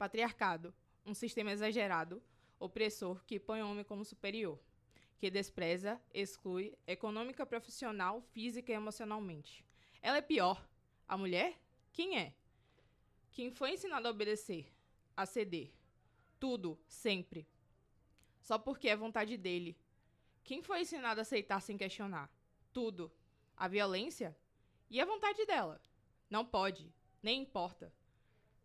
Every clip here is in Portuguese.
Patriarcado, um sistema exagerado, opressor que põe o homem como superior, que despreza, exclui econômica, profissional, física e emocionalmente. Ela é pior. A mulher? Quem é? Quem foi ensinado a obedecer, a ceder. Tudo, sempre. Só porque é vontade dele. Quem foi ensinado a aceitar sem questionar? Tudo. A violência? E a vontade dela? Não pode, nem importa.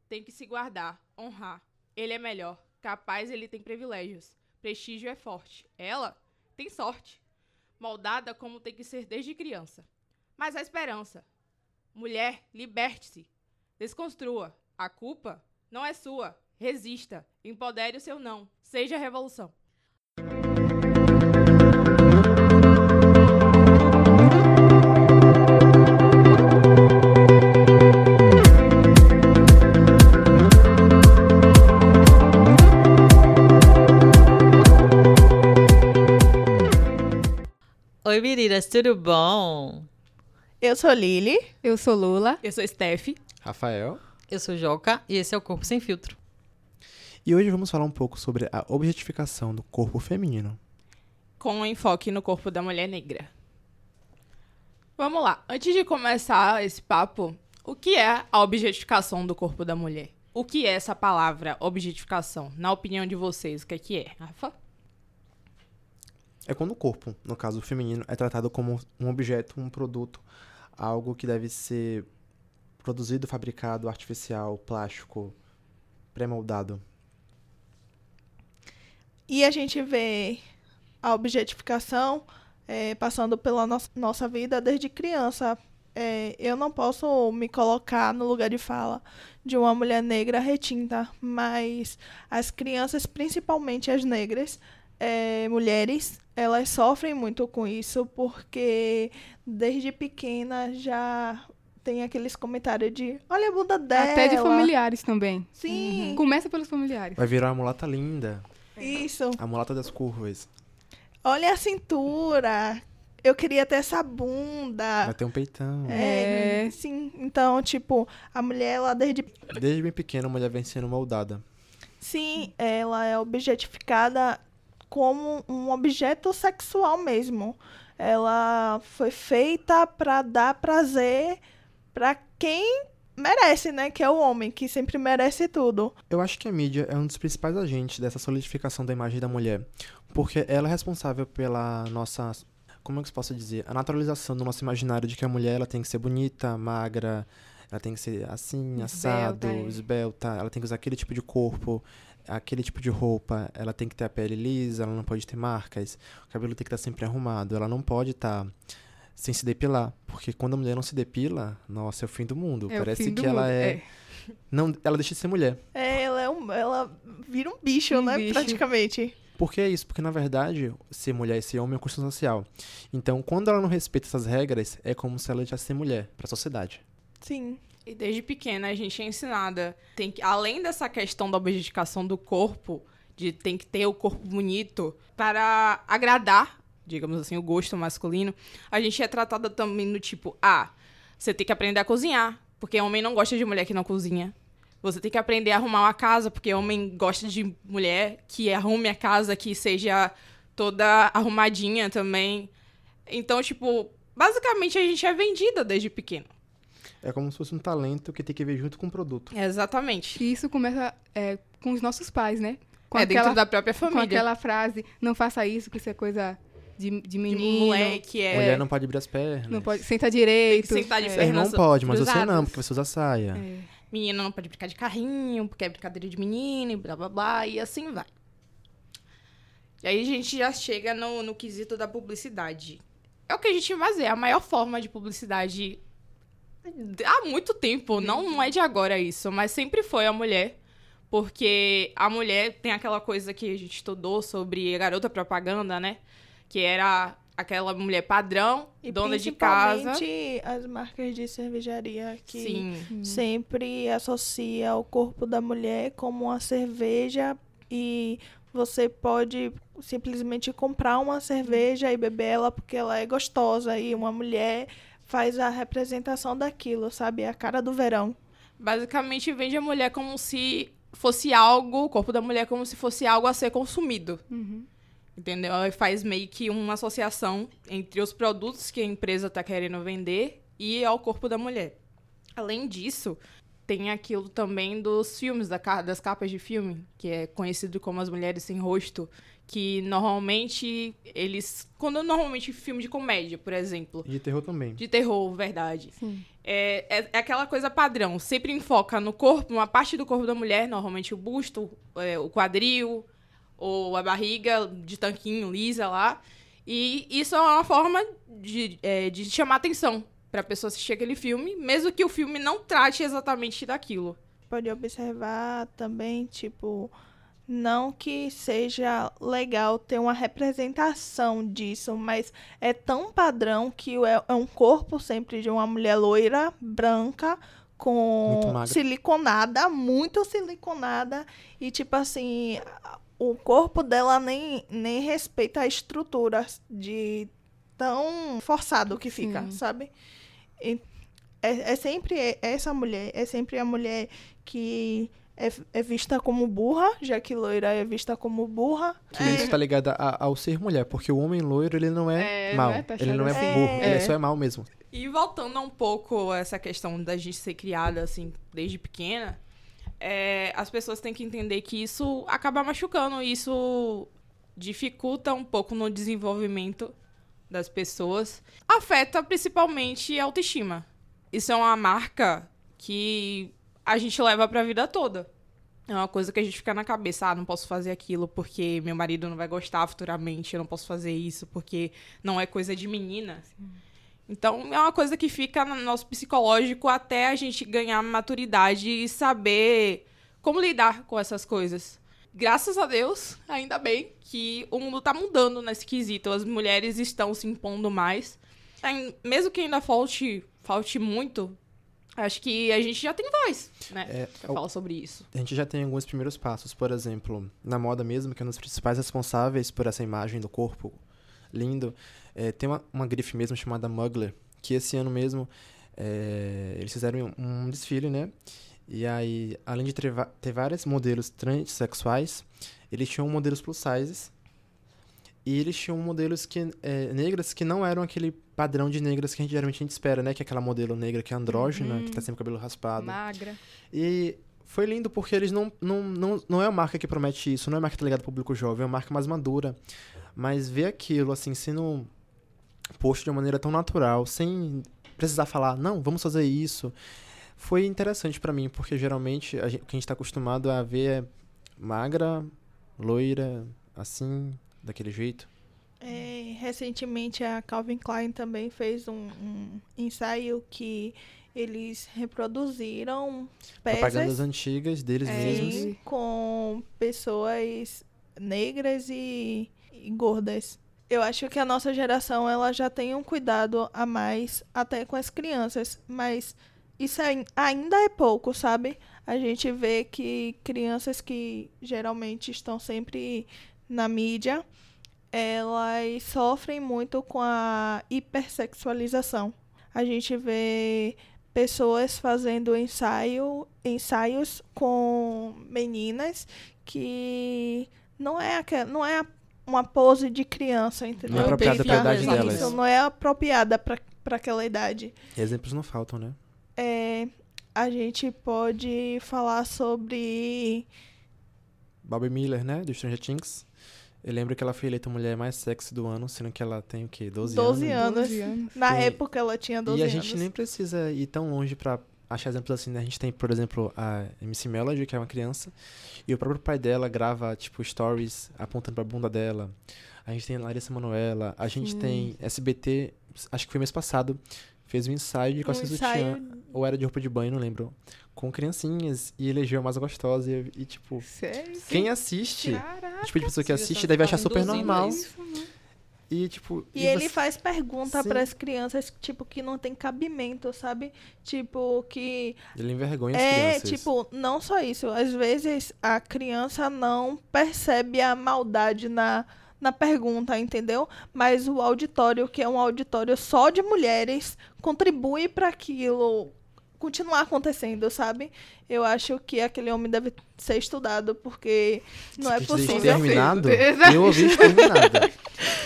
Tem que se guardar, honrar. Ele é melhor, capaz, ele tem privilégios. Prestígio é forte. Ela tem sorte. Moldada como tem que ser desde criança. Mas a esperança. Mulher, liberte-se. Desconstrua. A culpa não é sua. Resista. Empodere o seu não. Seja a revolução. Meninas, tudo bom? Eu sou Lili. Eu sou Lula. Eu sou Steph. Rafael. Eu sou Joca e esse é o Corpo Sem Filtro. E hoje vamos falar um pouco sobre a objetificação do corpo feminino. Com um enfoque no corpo da mulher negra. Vamos lá. Antes de começar esse papo, o que é a objetificação do corpo da mulher? O que é essa palavra objetificação? Na opinião de vocês, o que é que é? Rafa? É quando o corpo, no caso feminino, é tratado como um objeto, um produto, algo que deve ser produzido, fabricado, artificial, plástico, pré-moldado. E a gente vê a objetificação é, passando pela no nossa vida desde criança. É, eu não posso me colocar no lugar de fala de uma mulher negra retinta, mas as crianças, principalmente as negras, é, mulheres, elas sofrem muito com isso porque desde pequena já tem aqueles comentários de olha a bunda dela. Até de familiares também. Sim. Começa pelos familiares. Vai virar uma mulata linda, Isso. a mulata das curvas. Olha a cintura. Eu queria ter essa bunda. Vai ter um peitão. É, É. sim. Então, tipo, a mulher, ela desde. Desde bem pequena, a mulher vem sendo moldada. Sim, ela é objetificada como um objeto sexual mesmo. Ela foi feita pra dar prazer pra quem merece, né? Que é o homem, que sempre merece tudo. Eu acho que a mídia é um dos principais agentes dessa solidificação da imagem da mulher, porque ela é responsável pela nossa, como é que eu posso dizer, a naturalização do nosso imaginário de que a mulher ela tem que ser bonita, magra, ela tem que ser assim, assado, Esbelta, é. esbelta, ela tem que usar aquele tipo de corpo, aquele tipo de roupa, ela tem que ter a pele lisa, ela não pode ter marcas, o cabelo tem que estar sempre arrumado, ela não pode estar sem se depilar, porque quando a mulher não se depila, nossa, é o fim do mundo. É o Parece do que ela mundo, é, não, ela deixa de ser mulher. É, ela é um, ela vira um bicho, Um né? bicho. Praticamente. Por que isso? Porque, na verdade, ser mulher e ser homem é uma construção social. Então, quando ela não respeita essas regras, é como se ela deixasse de ser mulher para a sociedade. Sim. E desde pequena a gente é ensinada, tem que, além dessa questão da objetificação do corpo, de tem que ter o corpo bonito para agradar, digamos assim, o gosto masculino, a gente é tratada também no tipo, ah, você tem que aprender a cozinhar, porque homem não gosta de mulher que não cozinha. Você tem que aprender a arrumar uma casa, porque homem gosta de mulher que arrume a casa, que seja toda arrumadinha também. Então, tipo, basicamente a gente é vendida desde pequeno. É como se fosse um talento que tem que vir junto com o produto. Exatamente. E isso começa é, com os nossos pais, né? Com é aquela, dentro da própria com família. aquela frase, não faça isso, que isso é coisa de, de de menino. moleque, é. Mulher não pode abrir as pernas. Não pode, senta direito. Tem que sentar de é, É, pernas não pode, mas você cruzadas. não, porque você usa saia. é. Menina não pode brincar de carrinho, porque é brincadeira de menino, e blá blá blá, e assim vai. E aí a gente já chega no, no quesito da publicidade. É o que a gente mais vê, a maior forma de publicidade há muito tempo, não, não é de agora isso, mas sempre foi a mulher. Porque a mulher tem aquela coisa que a gente estudou sobre a garota propaganda, né? Que era aquela mulher padrão, E dona de casa. principalmente as marcas de cervejaria que Sim. sempre associa o corpo da mulher como uma cerveja e você pode simplesmente comprar uma cerveja e beber ela porque ela é gostosa e uma mulher faz a representação daquilo, sabe? É a cara do verão. Basicamente vende a mulher como se fosse algo, o corpo da mulher como se fosse algo a ser consumido. Uhum. Entendeu? Ela faz meio que uma associação entre os produtos que a empresa está querendo vender e ao corpo da mulher. Além disso, tem aquilo também dos filmes, das capas de filme, que é conhecido como as mulheres sem rosto, que normalmente eles. Quando normalmente filme de comédia, por exemplo. De terror também. De terror, verdade. Sim. É, é, é aquela coisa padrão. Sempre enfoca no corpo, uma parte do corpo da mulher, normalmente o busto, é, o quadril, ou a barriga de tanquinho lisa lá. E isso é uma forma de, é, de chamar atenção pra pessoa assistir aquele filme, mesmo que o filme não trate exatamente daquilo. Pode observar também, tipo, não que seja legal ter uma representação disso, mas é tão padrão que é, é um corpo sempre de uma mulher loira, branca, Muito com magra. siliconada, muito siliconada, e tipo assim, o corpo dela nem, nem respeita a estrutura de tão forçado que fica, Sim. sabe? É, é sempre essa mulher, é sempre a mulher que é, é vista como burra, já que loira é vista como burra. Que isso tá ligado a- ao ser mulher, porque o homem loiro, ele não é, É, mal. não é ele não é assim. burro, É. ele só é mal mesmo. E voltando um pouco a essa questão da gente ser criada, assim, desde pequena, é, as pessoas têm que entender que isso acaba machucando, isso dificulta um pouco no desenvolvimento das pessoas. Afeta principalmente a autoestima. Isso é uma marca que a gente leva pra vida toda. É uma coisa que a gente fica na cabeça, ah, não posso fazer aquilo porque meu marido não vai gostar futuramente, eu não posso fazer isso porque não é coisa de menina. Então, é uma coisa que fica no nosso psicológico até a gente ganhar maturidade e saber como lidar com essas coisas. Graças a Deus, ainda bem que o mundo tá mudando nesse quesito. As mulheres estão se impondo mais. Ai- Mesmo que ainda falte, falte muito, acho que a gente já tem voz, né? É, pra falar sobre isso. A gente já tem alguns primeiros passos, por exemplo, na moda mesmo, que é um dos principais responsáveis por essa imagem do corpo lindo. é, tem uma, uma grife mesmo chamada Mugler, que esse ano mesmo é, eles fizeram um desfile, né? E aí, além de ter, ter vários modelos transexuais, eles tinham modelos plus sizes. E eles tinham modelos que, é, negras que não eram aquele padrão de negras que a gente geralmente a gente espera, né? Que é aquela modelo negra que é andrógena, que tá sempre com o cabelo raspado. Magra. E foi lindo porque eles não, não, não, não é uma marca que promete isso, não é uma marca que tá ligada ao público jovem, é uma marca mais madura. Mas ver aquilo, assim, sendo posto de uma maneira tão natural, sem precisar falar, não, vamos fazer isso, foi interessante pra mim, porque geralmente a gente, o que a gente tá acostumado a ver é magra, loira, assim, daquele jeito. É, recentemente a Calvin Klein também fez um, um ensaio que eles reproduziram Propagandas peças antigas deles mesmos. sim, com pessoas negras e, e gordas. Eu acho que a nossa geração ela já tem um cuidado a mais até com as crianças, mas isso ai- ainda é pouco, sabe? A gente vê que crianças que geralmente estão sempre na mídia, elas sofrem muito com a hipersexualização. A gente vê pessoas fazendo ensaio, ensaios com meninas que não é, aquela, não é a- uma pose de criança, entendeu? Não é apropriada pra idade Isso, delas. não é apropriada para aquela idade. Exemplos não faltam, né? É, a gente pode falar sobre Bobby Miller, né? Do Stranger Things. Eu lembro que ela foi eleita a mulher mais sexy do ano, sendo que ela tem o quê? 12, 12 anos? anos. 12 anos. Na Tem- época ela tinha 12 E a anos. gente nem precisa ir tão longe pra achar exemplos assim, né? A gente tem, por exemplo, a MC Melody, que é uma criança, e o próprio pai dela grava, tipo, stories apontando pra bunda dela. A gente tem Larissa Manoela, a gente Sim. tem SBT, acho que foi mês passado, fez um ensaio de um calça sutiã, ensaio ou era de roupa de banho, não lembro, com criancinhas, e elegeu a mais gostosa, e, e, tipo, Sério? quem assiste, Caraca. o tipo de pessoa que assiste deve achar super normal, isso. e, tipo... E ele você- faz pergunta para as crianças, tipo, que não tem cabimento, sabe? Tipo, que. Ele envergonha as É, crianças. tipo, não só isso. Às vezes a criança não percebe a maldade na, na pergunta, entendeu? Mas o auditório, que é um auditório só de mulheres, contribui para aquilo continuar acontecendo, sabe? Eu acho que aquele homem deve ser estudado, porque não é possível. Exterminado? Eu ouvi exterminado.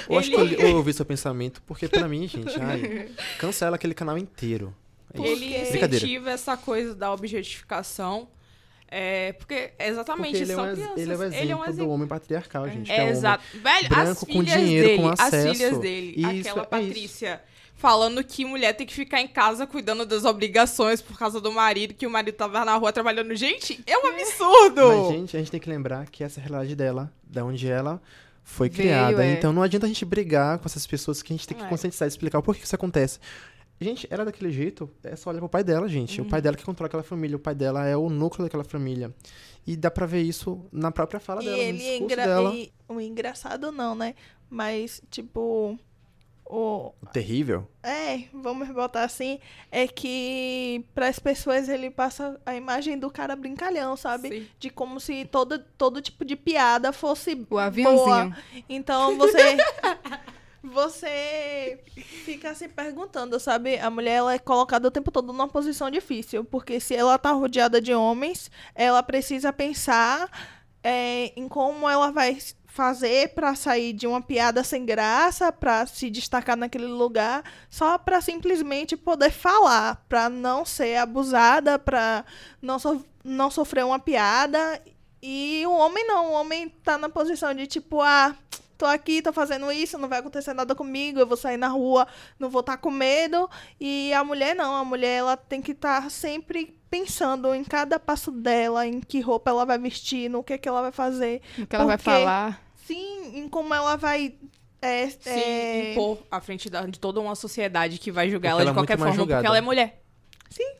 Eu acho que eu, Ele- li- eu ouvi seu pensamento, porque pra mim, gente, ai, cancela aquele canal inteiro. É. Ele incentiva essa coisa da objetificação. É, porque exatamente Porque ele é, um, crianças. ele é o exemplo, Ele é um exemplo. do homem patriarcal, gente. que é É, exato. Velho, as branco com filhas dinheiro, dele, com as acesso. filhas dele. Isso, aquela é Patrícia falando que mulher tem que ficar em casa cuidando das obrigações por causa do marido, que o marido tava na rua trabalhando. Gente, é um absurdo! Mas, gente, a gente tem que lembrar que essa é a realidade dela, da onde ela foi Veio, criada. é. Então não adianta a gente brigar com essas pessoas que a gente tem que É. conscientizar e explicar o porquê que isso acontece. Gente, ela é daquele jeito, é só olhar pro pai dela, gente. O Uhum. pai dela que controla aquela família, o pai dela é o núcleo daquela família. E dá pra ver isso na própria fala E dela, no ele é discurso engra... dela. e- o engraçado não, né? Mas, tipo, o... O terrível. É, vamos botar assim, é que para as pessoas ele passa a imagem do cara brincalhão, sabe? Sim. De como se todo, todo tipo de piada fosse O boa. aviãozinho. Então você você fica se perguntando, sabe? A mulher ela é colocada o tempo todo numa posição difícil, porque se ela tá rodeada de homens, ela precisa pensar é, em como ela vai fazer pra sair de uma piada sem graça, pra se destacar naquele lugar, só pra simplesmente poder falar, pra não ser abusada, pra não, so não sofrer uma piada. E o homem não, o homem tá na posição de tipo, ah, tô aqui, tô fazendo isso, não vai acontecer nada comigo, eu vou sair na rua, não vou estar com medo. E a mulher não, a mulher ela tem que estar sempre pensando em cada passo dela, em que roupa ela vai vestir, no que que ela vai fazer. O que ela vai falar. Sim, em como ela vai é, Se é, impor à frente da- de toda uma sociedade que vai julgar Porque ela de ela é qualquer forma, julgada. porque ela é mulher. Sim.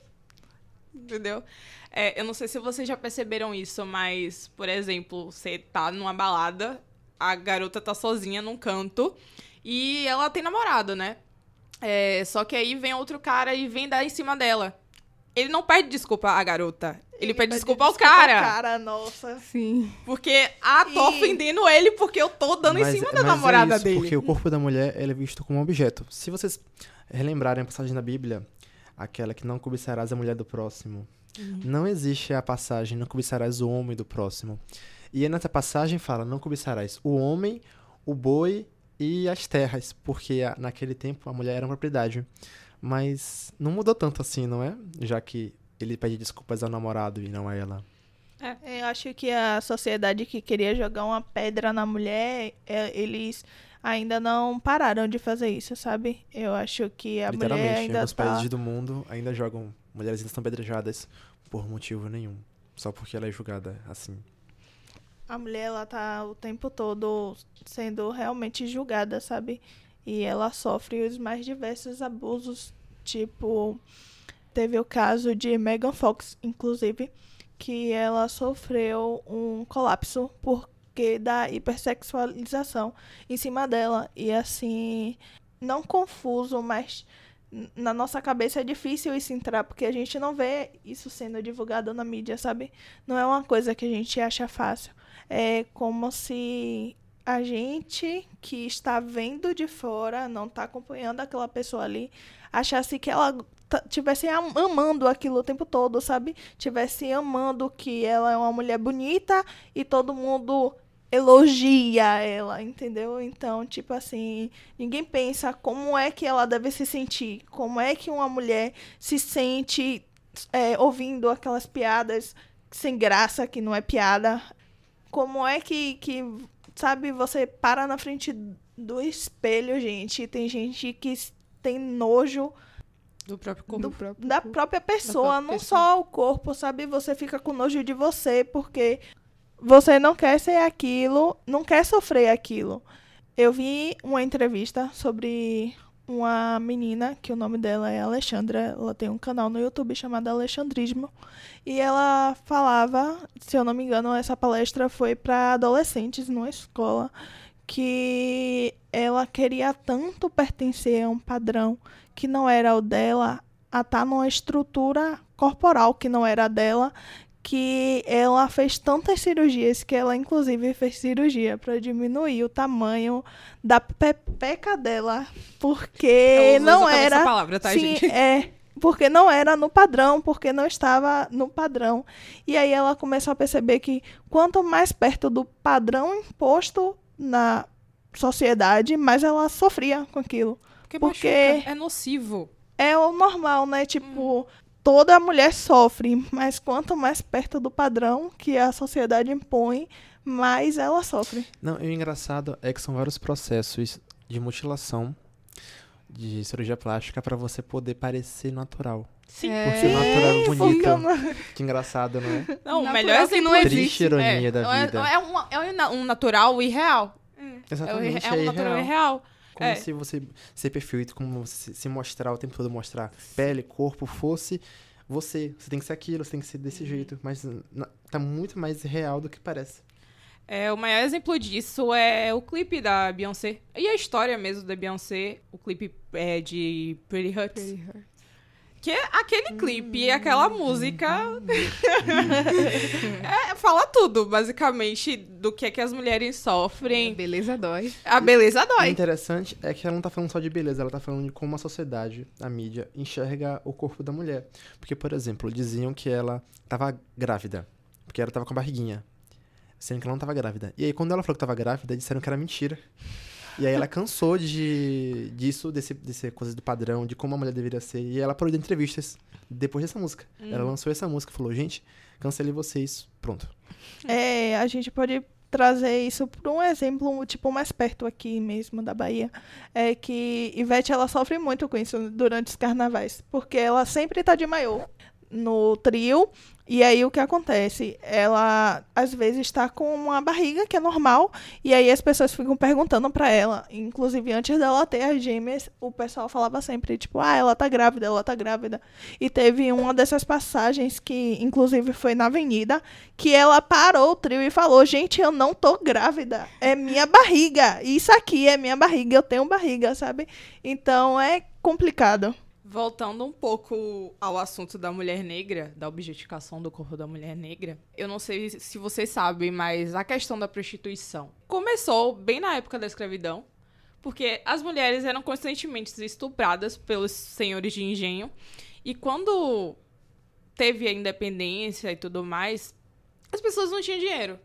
Entendeu? É, eu não sei se vocês já perceberam isso, mas, por exemplo, você tá numa balada, a garota tá sozinha num canto e ela tem namorado, né? É, só que aí vem outro cara e vem dar em cima dela. Ele não pede desculpa à garota. Ele, pede, desculpa ao cara. cara, nossa. Sim. Porque, ah, tô E- ofendendo ele porque eu tô dando Mas- em cima da mas namorada é isso, dele. Porque o corpo da mulher ele é visto como um objeto. Se vocês relembrarem a passagem da Bíblia, aquela que não cobiçarás a mulher do próximo, Uhum. não existe a passagem não cobiçarás o homem do próximo. E aí nessa passagem fala não cobiçarás o homem, o boi e as terras, porque naquele tempo a mulher era uma propriedade. Mas não mudou tanto assim, não é? Já que ele pede desculpas ao namorado e não a ela. Eu acho que a sociedade que queria jogar uma pedra na mulher, é, eles ainda não pararam de fazer isso, sabe? Eu acho que a mulher ainda alguns tá... países do mundo ainda jogam mulheres ainda são apedrejadas por motivo nenhum, só porque ela é julgada assim. A mulher, ela tá o tempo todo sendo realmente julgada, sabe? E ela sofre os mais diversos abusos. Tipo, teve o caso de Megan Fox, inclusive, que ela sofreu um colapso porque da hipersexualização em cima dela. E assim, não confuso, mas na nossa cabeça é difícil isso entrar, porque a gente não vê isso sendo divulgado na mídia, sabe? Não é uma coisa que a gente acha fácil. É como se a gente que está vendo de fora, não está acompanhando aquela pessoa ali, achasse que ela t- tivesse am- amando aquilo o tempo todo, sabe? Tivesse amando que ela é uma mulher bonita e todo mundo elogia ela, entendeu? Então, tipo assim, ninguém pensa como é que ela deve se sentir, como é que uma mulher se sente é, ouvindo aquelas piadas sem graça, que não é piada. Como é que, que, sabe, você para na frente do espelho, gente, e tem gente que tem nojo Do próprio corpo. Do próprio da corpo. própria pessoa, própria não pessoa. só o corpo, sabe? Você fica com nojo de você porque você não quer ser aquilo, não quer sofrer aquilo. Eu vi uma entrevista sobre uma menina que o nome dela é Alexandra, ela tem um canal no YouTube chamado Alexandrismo, e ela falava, se eu não me engano, essa palestra foi para adolescentes numa escola que ela queria tanto pertencer a um padrão que não era o dela, a estar numa estrutura corporal que não era dela, que ela fez tantas cirurgias que ela inclusive fez cirurgia para diminuir o tamanho da pepeca dela, porque não era essa palavra, tá, Sim, gente? é porque não era no padrão, porque não estava no padrão. E aí ela começou a perceber que quanto mais perto do padrão imposto na sociedade, mais ela sofria com aquilo. Porque, Porque- é nocivo. É o normal, né? Tipo, toda mulher sofre, mas quanto mais perto do padrão que a sociedade impõe, mais ela sofre. Não, e o engraçado é que são vários processos de mutilação, de cirurgia plástica, pra você poder parecer natural. Sim. É. Porque o natural é não- Que engraçado, não é? Não, o melhor que exemplo não existe. Triste ironia é, da é- vida. É, um, é um na- um natural irreal. É, Exatamente, é um natural irreal. Como É. se você ser perfeito, como se, se mostrar o tempo todo, mostrar pele, corpo, fosse você. Você tem que ser aquilo, você tem que ser desse jeito. Mas tá muito mais real do que parece. É, o maior exemplo disso é o clipe da Beyoncé. E a história mesmo da Beyoncé, o clipe é, de Pretty Hurts. Pretty Hurt. Que é aquele clipe e aquela música é, fala tudo, basicamente, do que é que as mulheres sofrem. Beleza dói. A beleza O dói. interessante é que ela não tá falando só de beleza, ela tá falando de como a sociedade, a mídia, enxerga o corpo da mulher. Porque, por exemplo, diziam que ela tava grávida. Porque ela tava com a barriguinha. Sendo que ela não tava grávida. E aí, quando ela falou que tava grávida, disseram que era mentira. E aí ela cansou de disso, desse, desse coisa do padrão, de como a mulher deveria ser. E ela parou de entrevistas depois dessa música. Ela lançou essa música e falou, gente, cancelei vocês. Pronto. É, a gente pode trazer isso por um exemplo, tipo, mais perto aqui mesmo da Bahia. É que Ivete, ela sofre muito com isso durante os carnavais. Porque ela sempre tá de maiô no trio. E aí o que acontece? Ela às vezes está com uma barriga que é normal e aí as pessoas ficam perguntando pra ela, inclusive antes dela ter as gêmeas, o pessoal falava sempre tipo, ah, ela tá grávida, ela tá grávida. E teve uma dessas passagens que inclusive foi na avenida, que ela parou o trio e falou: "Gente, eu não tô grávida, é minha barriga. Isso aqui é minha barriga, eu tenho barriga, sabe? Então é complicado. Voltando um pouco ao assunto da mulher negra, da objetificação do corpo da mulher negra, eu não sei se vocês sabem, mas a questão da prostituição começou bem na época da escravidão, porque as mulheres eram constantemente estupradas pelos senhores de engenho, e quando teve a independência e tudo mais, as pessoas não tinham dinheiro.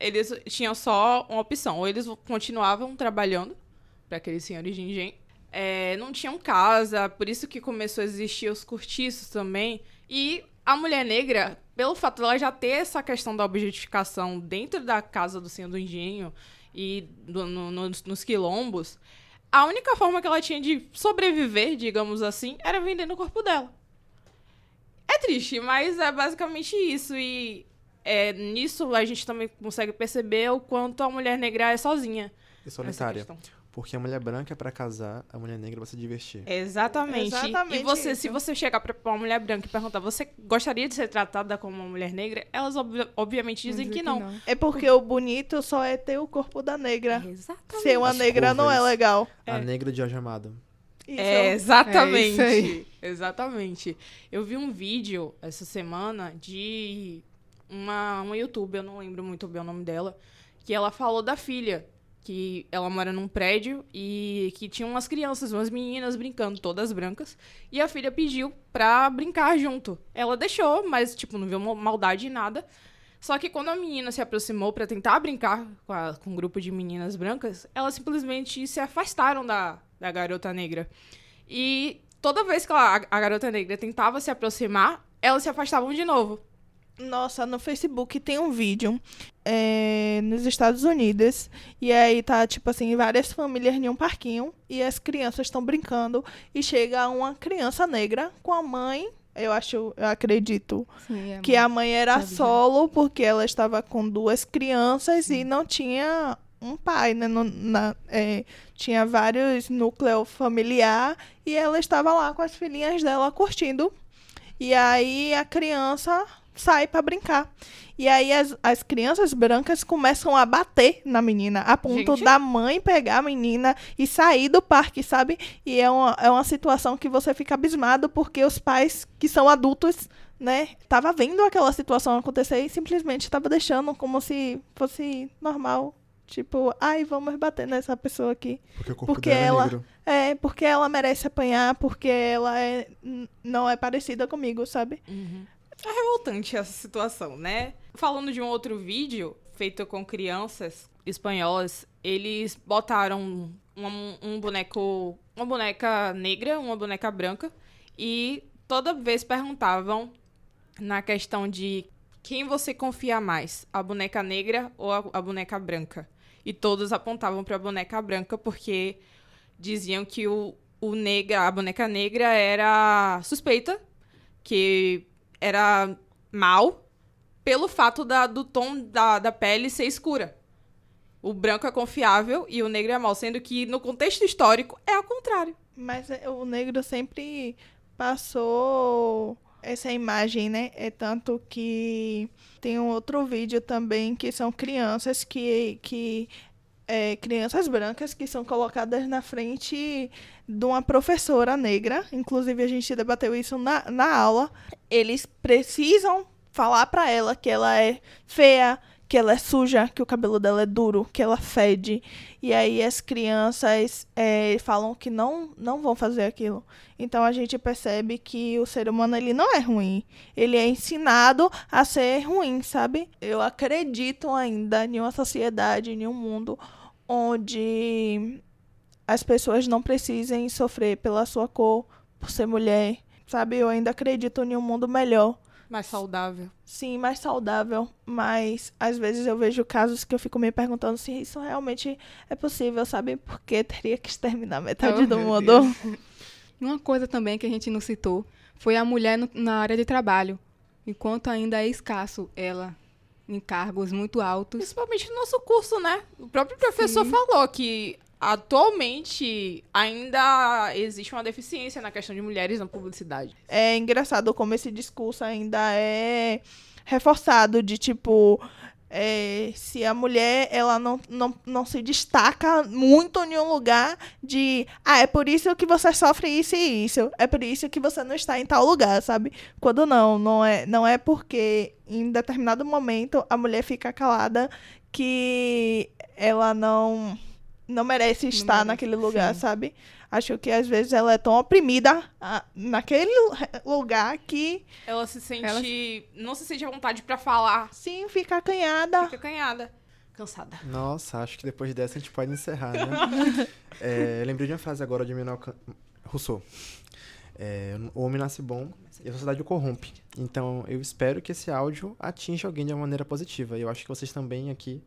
Eles tinham só uma opção, ou eles continuavam trabalhando para aqueles senhores de engenho, é, não tinham casa, por isso que começou a existir os cortiços também. E a mulher negra, pelo fato dela já ter essa questão da objetificação dentro da casa do senhor do engenho e do- no- nos, nos quilombos, a única forma que ela tinha de sobreviver, digamos assim, era vendendo o corpo dela. É triste, mas é basicamente isso. E é, nisso a gente também consegue perceber o quanto a mulher negra é sozinha. E solitária. Porque a mulher branca, pra casar, a mulher negra vai se divertir. Exatamente. Exatamente e você, isso. se você chegar pra pra uma mulher branca e perguntar, você gostaria de ser tratada como uma mulher negra? Elas obvi- obviamente dizem Dizer que não. É porque o bonito só é ter o corpo da negra. Exatamente. Ser uma As negra não é curvas. legal. A É. negra de Jorge Amado. Isso É, exatamente. É isso aí. Exatamente. Eu vi um vídeo essa semana de uma, uma youtuber, eu não lembro muito bem o nome dela, que ela falou da filha. Que ela mora num prédio e que tinha umas crianças, umas meninas brincando, todas brancas. E a filha pediu pra brincar junto. Ela deixou, mas, tipo, não viu ma- maldade em nada. Só que quando a menina se aproximou pra tentar brincar com, a- com um grupo de meninas brancas, elas simplesmente se afastaram da, da garota negra. E toda vez que ela- a, a garota negra tentava se aproximar, elas se afastavam de novo. Nossa, no Facebook tem um vídeo é, nos Estados Unidos. E aí tá, tipo assim, várias famílias em um parquinho. E as crianças estão brincando. E chega uma criança negra com a mãe. Eu acho, eu acredito Sim, é que a mãe era solo, porque ela estava com duas crianças e não tinha um pai, né? Não- na- é, tinha vários núcleos familiar e ela estava lá com as filhinhas dela curtindo. E aí a criança sai para brincar. E aí as, as crianças brancas começam a bater na menina, a ponto Gente. da mãe pegar a menina e sair do parque, sabe? E é uma, é uma situação que você fica abismado porque os pais que são adultos, né, tava vendo aquela situação acontecer e simplesmente estava deixando como se fosse normal. Tipo, ai, vamos bater nessa pessoa aqui. Porque o corpo Porque dela ela- é negro. É, porque ela merece apanhar, porque ela é, não é parecida comigo, sabe? É revoltante essa situação, né? Falando de um outro vídeo feito com crianças espanholas, eles botaram um, um boneco, uma boneca negra, uma boneca branca, e toda vez perguntavam na questão de quem você confia mais, a boneca negra ou a, a boneca branca. E todos apontavam para a boneca branca porque diziam que o, o negra, a boneca negra era suspeita, que era mal pelo fato da- do tom da, da pele ser escura. O branco é confiável e o negro é mal, sendo que no contexto histórico é ao contrário. Mas é, o negro sempre passou essa imagem, né? É tanto que tem um outro vídeo também que são crianças que. que é, crianças brancas que são colocadas na frente de uma professora negra. Inclusive, a gente debateu isso na, na aula. Eles precisam falar pra ela que ela é feia, que ela é suja, que o cabelo dela é duro, que ela fede. E aí as crianças é, falam que não, não vão fazer aquilo. Então a gente percebe que o ser humano ele não é ruim. Ele é ensinado a ser ruim, sabe? Eu acredito ainda em uma sociedade, em um mundo onde as pessoas não precisem sofrer pela sua cor, por ser mulher, sabe? Eu ainda acredito em um mundo melhor. Mais saudável. Sim, mais saudável, mas às vezes eu vejo casos que eu fico me perguntando se isso realmente é possível, sabe? Porque teria que exterminar metade Oh, do mundo. Deus. Uma coisa também que a gente não citou foi a mulher no- na área de trabalho. Enquanto ainda é escasso ela em cargos muito altos. Principalmente no nosso curso, né? O próprio professor Sim. falou que atualmente ainda existe uma deficiência na questão de mulheres na publicidade. É engraçado como esse discurso ainda é reforçado de tipo. é, se a mulher ela não, não, não se destaca muito em um lugar de ah, é por isso que você sofre isso e isso, é por isso que você não está em tal lugar, sabe? Quando não, não é, não é porque em determinado momento a mulher fica calada que ela não não merece estar merece, naquele lugar, sim. sabe? Acho que às vezes ela é tão oprimida ah, naquele lu- lugar que Ela se sente. Ela- Não se sente à vontade pra falar. sim fica acanhada. Fica canhada. Cansada. Nossa, acho que depois dessa a gente pode encerrar, né? É, lembrei de uma frase agora de Emmanuel Can- Rousseau. É, o homem nasce bom e a sociedade o corrompe. Então, eu espero que esse áudio atinja alguém de uma maneira positiva. E eu acho que vocês também aqui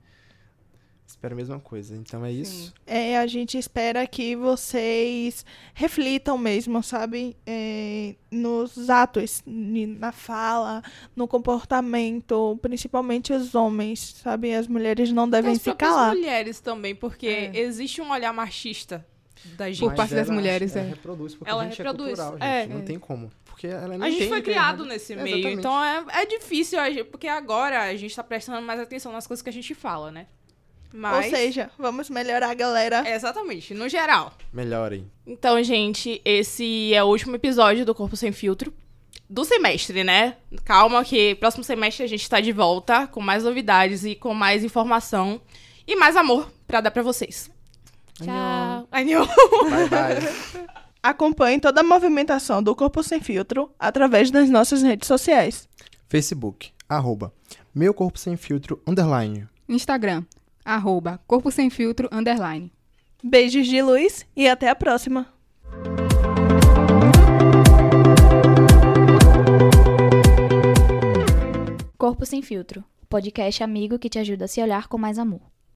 esperam a mesma coisa. Então, é isso. É, a gente espera que vocês reflitam mesmo, sabe? É, nos atos, na fala, no comportamento, principalmente os homens, sabe? As mulheres não devem As se calar. mulheres também, porque É. existe um olhar machista da gente. Por parte das ela- mulheres, ela é. reproduz, porque Ela a gente reproduz, é cultural, gente. é. Não tem como. Porque ela A nem gente foi ninguém criado nesse É, meio, exatamente. então é, é difícil, a porque agora a gente tá prestando mais atenção nas coisas que a gente fala, né? Mas, Ou seja, vamos melhorar, galera. exatamente, no geral. Melhorem. Então, gente, esse é o último episódio do Corpo Sem Filtro do semestre, né? Calma que próximo semestre a gente tá de volta com mais novidades e com mais informação e mais amor pra dar pra vocês. Tchau. Anhô. Bye, bye. Acompanhe toda a movimentação do Corpo Sem Filtro através das nossas redes sociais. Facebook, arroba, meu corpo sem filtro, underline. Instagram, arroba Corpo Sem Filtro, underline. Beijos de luz e até a próxima. Corpo Sem Filtro, podcast amigo que te ajuda a se olhar com mais amor.